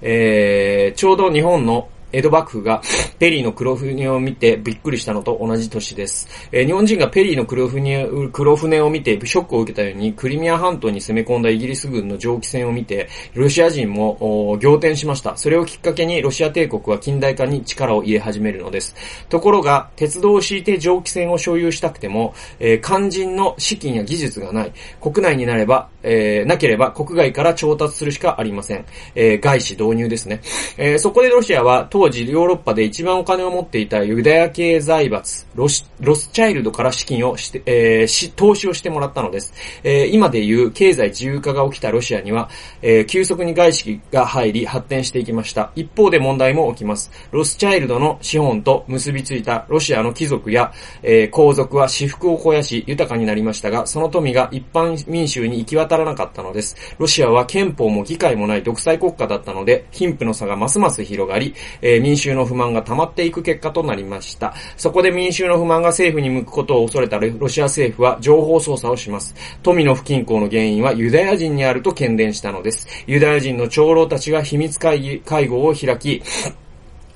えー、ちょうど日本の江戸幕府がペリーの黒船を見てびっくりしたのと同じ年です。え、日本人がペリーの黒船黒船を見てショックを受けたように、クリミア半島に攻め込んだイギリス軍の蒸気船を見て、ロシア人も仰天しました。それをきっかけにロシア帝国は近代化に力を入れ始めるのです。ところが、鉄道を敷いて蒸気船を所有したくても、えー、肝心の資金や技術がない。国内になれば、えー、なければ国外から調達するしかありません。えー、外資導入ですね。え、そこでロシアは当当時ヨーロッパで一番お金を持っていたユダヤ系財閥、ロスロスチャイルドから資金をして、えー、し、投資をしてもらったのです。えー、今でいう経済自由化が起きたロシアには、えー、急速に外資が入り発展していきました。一方で問題も起きます。ロスチャイルドの資本と結びついたロシアの貴族や、えー、皇族は私服を肥やし豊かになりましたが、その富が一般民衆に行き渡らなかったのです。ロシアは憲法も議会もない独裁国家だったので、貧富の差がますます広がり、ええー、民衆の不満が溜まっていく結果となりました。そこで民衆の不満が政府に向くことを恐れたロシア政府は情報操作をします。富の不均衡の原因はユダヤ人にあると懸伝したのです。ユダヤ人の長老たちが秘密会議、会合を開き、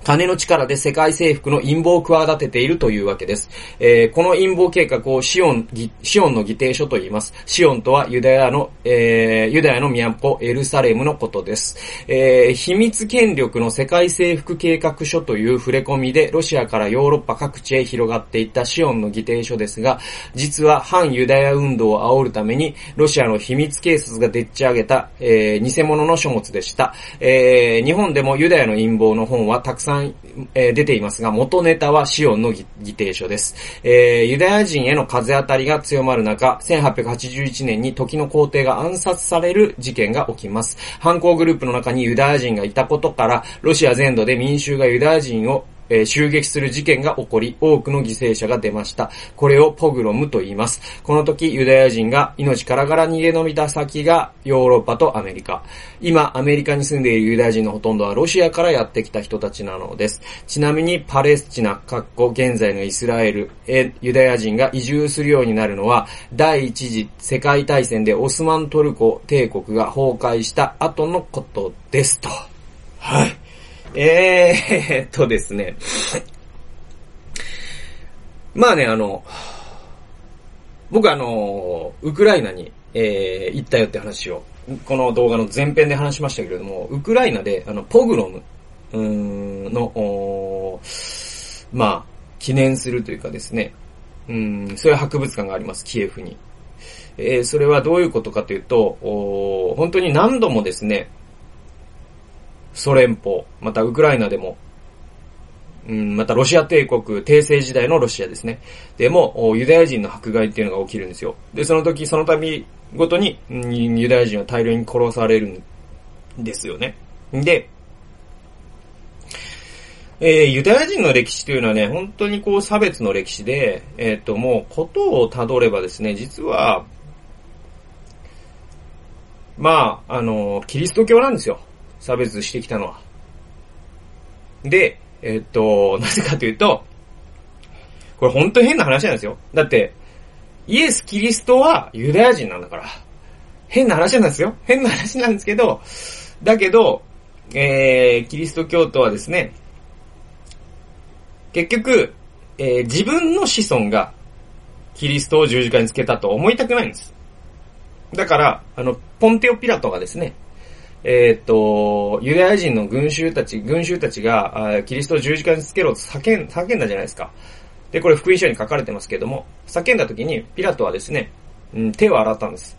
金の力で世界征服の陰謀を企てているというわけです。えー、この陰謀計画をシオン、シオンの議定書と言います。シオンとはユダヤの、えー、ユダヤの都エルサレムのことです。えー、秘密権力の世界征服計画書という触れ込みでロシアからヨーロッパ各地へ広がっていったシオンの議定書ですが、実は反ユダヤ運動を煽るためにロシアの秘密警察がでっち上げた、えー、偽物の書物でした。えー、日本でもユダヤの陰謀の本はたくさんえー、出ていますが、元ネタはシオンの議定書です。えー、ユダヤ人への風当たりが強まる中、1881年に時の皇帝が暗殺される事件が起きます。犯行グループの中にユダヤ人がいたことから、ロシア全土で民衆がユダヤ人をえー、襲撃する事件が起こり、多くの犠牲者が出ました。これをポグロムと言います。この時、ユダヤ人が命からがら逃げ延びた先がヨーロッパとアメリカ。今、アメリカに住んでいるユダヤ人のほとんどはロシアからやってきた人たちなのです。ちなみに、パレスチナ、かっこ現在のイスラエルへユダヤ人が移住するようになるのは、第一次世界大戦でオスマントルコ帝国が崩壊した後のことですと。はい。えーっとですね。まあね、あの、僕あの、ウクライナに、えー、行ったよって話を、この動画の前編で話しましたけれども、ウクライナで、あの、ポグロム、の、まあ、記念するというかですね、うん、そういう博物館があります、キエフに。えー、それはどういうことかというと、本当に何度もですね、ソ連邦、またウクライナでも、うん、またロシア帝国、帝政時代のロシアですね。でも、ユダヤ人の迫害っていうのが起きるんですよ。で、その時、その度ごとに、ユダヤ人は大量に殺されるんですよね。で、えー、ユダヤ人の歴史というのはね、本当にこう差別の歴史で、えっ、ー、と、もうことを辿ればですね、実は、まあ、あの、キリスト教なんですよ。差別してきたのは。で、えっと、なぜかというと、これ本当に変な話なんですよ。だって、イエス・キリストはユダヤ人なんだから。変な話なんですよ。変な話なんですけど、だけど、えー、キリスト教徒はですね、結局、えー、自分の子孫がキリストを十字架につけたと思いたくないんです。だから、あの、ポンテオ・ピラトがですね、えっ、と、ユダヤ人の群衆たち、群衆たちが、キリストを十字架につけろと叫ん、叫んだじゃないですか。で、これ福音書に書かれてますけども、叫んだ時に、ピラトはですね、うん、手を洗ったんです。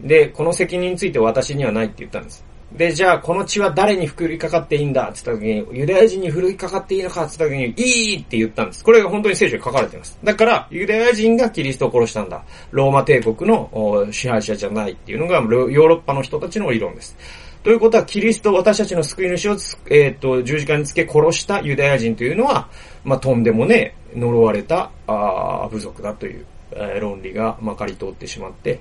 で、この責任について私にはないって言ったんです。で、じゃあ、この血は誰に降りかかっていいんだって言った時に、ユダヤ人に降りかかっていいのかって言った時に、いいって言ったんです。これが本当に聖書に書かれています。だから、ユダヤ人がキリストを殺したんだ。ローマ帝国の支配者じゃないっていうのが、ヨーロッパの人たちの理論です。ということは、キリスト、私たちの救い主を、えっ、ー、と、十字架につけ殺したユダヤ人というのは、まあ、とんでもね、呪われた、あ部族だという、えー、論理がまかり通ってしまって、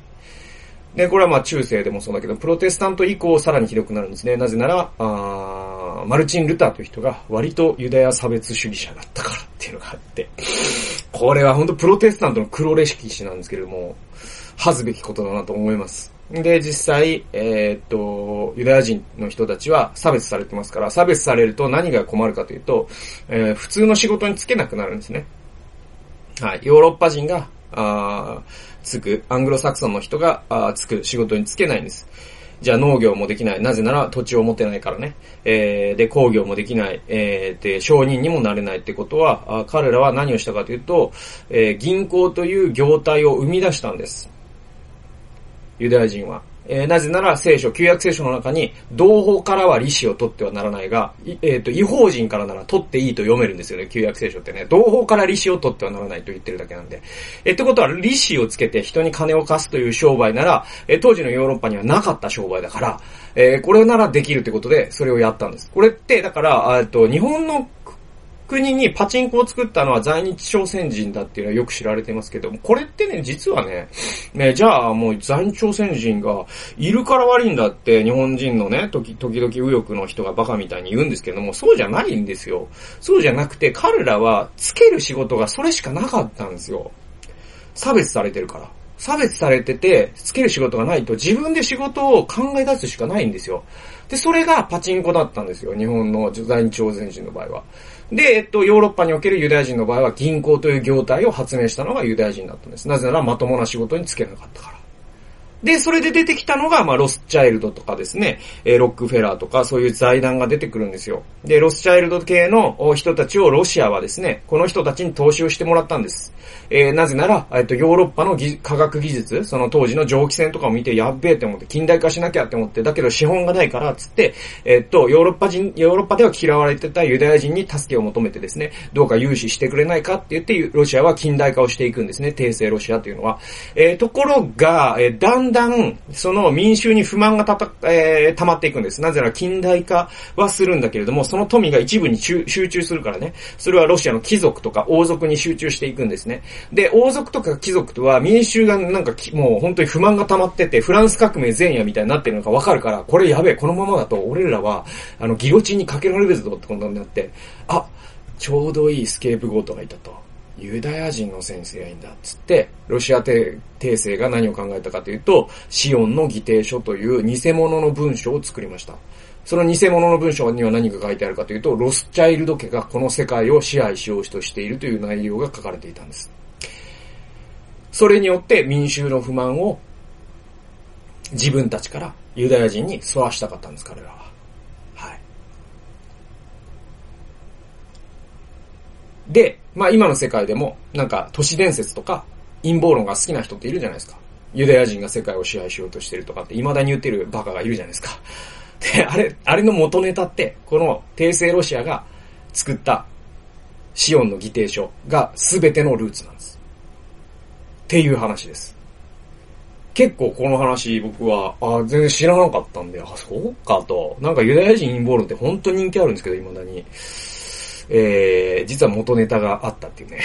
で、これはまあ中世でもそうだけど、プロテスタント以降さらにひどくなるんですね。なぜなら、あマルチン・ルターという人が割とユダヤ差別主義者だったからっていうのがあって、これは本当プロテスタントの黒歴史なんですけれども、恥ずべきことだなと思います。で、実際、えー、っと、ユダヤ人の人たちは差別されてますから、差別されると何が困るかというと、えー、普通の仕事に就けなくなるんですね。はい。ヨーロッパ人が、あつく、アングロサクソンの人が、あつく仕事に就けないんです。じゃあ農業もできない。なぜなら土地を持ってないからね。えー、で、工業もできない。えー、で、商人にもなれないってことは、あ彼らは何をしたかというと、えー、銀行という業態を生み出したんです。ユダヤ人は。えー、なぜなら聖書、旧約聖書の中に、同胞からは利子を取ってはならないが、えっ、ー、と、違法人からなら取っていいと読めるんですよね、旧約聖書ってね。同胞から利子を取ってはならないと言ってるだけなんで。えー、ってことは、利子をつけて人に金を貸すという商売なら、えー、当時のヨーロッパにはなかった商売だから、えー、これならできるってことで、それをやったんです。これって、だから、えっと、日本の国にパチンコを作ったのは在日朝鮮人だっていうのはよく知られてますけども、これってね、実はね、ね、じゃあもう在日朝鮮人がいるから悪いんだって日本人のね、時、時々右翼の人がバカみたいに言うんですけども、そうじゃないんですよ。そうじゃなくて彼らはつける仕事がそれしかなかったんですよ。差別されてるから。差別されてて、つける仕事がないと自分で仕事を考え出すしかないんですよ。で、それがパチンコだったんですよ。日本の在日朝鮮人の場合は。で、えっと、ヨーロッパにおけるユダヤ人の場合は銀行という業態を発明したのがユダヤ人だったんです。なぜならまともな仕事に就けなかったから。で、それで出てきたのが、まあ、ロスチャイルドとかですね、えー、ロックフェラーとか、そういう財団が出てくるんですよ。で、ロスチャイルド系の人たちをロシアはですね、この人たちに投資をしてもらったんです。えー、なぜなら、えっと、ヨーロッパの科学技術、その当時の蒸気船とかを見て、やっべえって思って、近代化しなきゃって思って、だけど資本がないから、つって、えっと、ヨーロッパ人、ヨーロッパでは嫌われてたユダヤ人に助けを求めてですね、どうか融資してくれないかって言って、ロシアは近代化をしていくんですね、帝政ロシアというのは。えー、ところが、えー、だんだん、その民衆に不満がたた、えー、溜まっていくんです。なぜなら近代化はするんだけれども、その富が一部に集中するからね。それはロシアの貴族とか王族に集中していくんですね。で、王族とか貴族とは民衆がなんかもう本当に不満が溜まってて、フランス革命前夜みたいになってるのかわかるから、これやべえ、このままだと俺らは、あの、ギロチンにかけられるぞってことになって、あ、ちょうどいいスケープゴートがいたと。ユダヤ人の先生がいいんだっつって、ロシア帝政が何を考えたかというと、シオンの議定書という偽物の文書を作りました。その偽物の文章には何が書いてあるかというと、ロスチャイルド家がこの世界を支配しようとしているという内容が書かれていたんです。それによって民衆の不満を自分たちからユダヤ人に沿わしたかったんです、彼らは。はい。で、まあ今の世界でも、なんか都市伝説とか陰謀論が好きな人っているじゃないですか。ユダヤ人が世界を支配しようとしてるとかって未だに言ってるバカがいるじゃないですか。で、あれ、あれの元ネタって、この帝政ロシアが作ったシオンの議定書が全てのルーツなんです。っていう話です。結構この話僕は、あ全然知らなかったんで、あ、そうかと。なんかユダヤ人陰謀論って本当に人気あるんですけど、未だに。えー、実は元ネタがあったっていうね。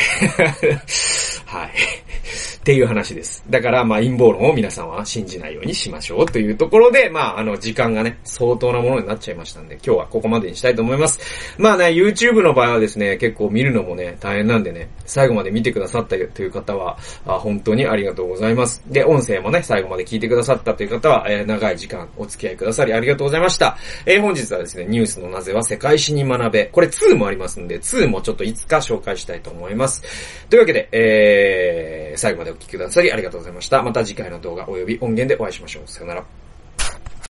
はい。っていう話です。だから、まあ陰謀論を皆さんは信じないようにしましょうというところで、まああの時間がね、相当なものになっちゃいましたんで、今日はここまでにしたいと思います。まあね、YouTube の場合はですね、結構見るのもね、大変なんでね、最後まで見てくださったという方は、あ本当にありがとうございます。で、音声もね、最後まで聞いてくださったという方は、えー、長い時間お付き合いくださりありがとうございました。えー、本日はですね、ニュースのなぜは世界史に学べ。これ2もありますんで、2もちょっといつか紹介したいと思います。というわけで、えー、最後までお聴きくださりありがとうございました。また次回の動画及び音源でお会いしましょう。さよなら。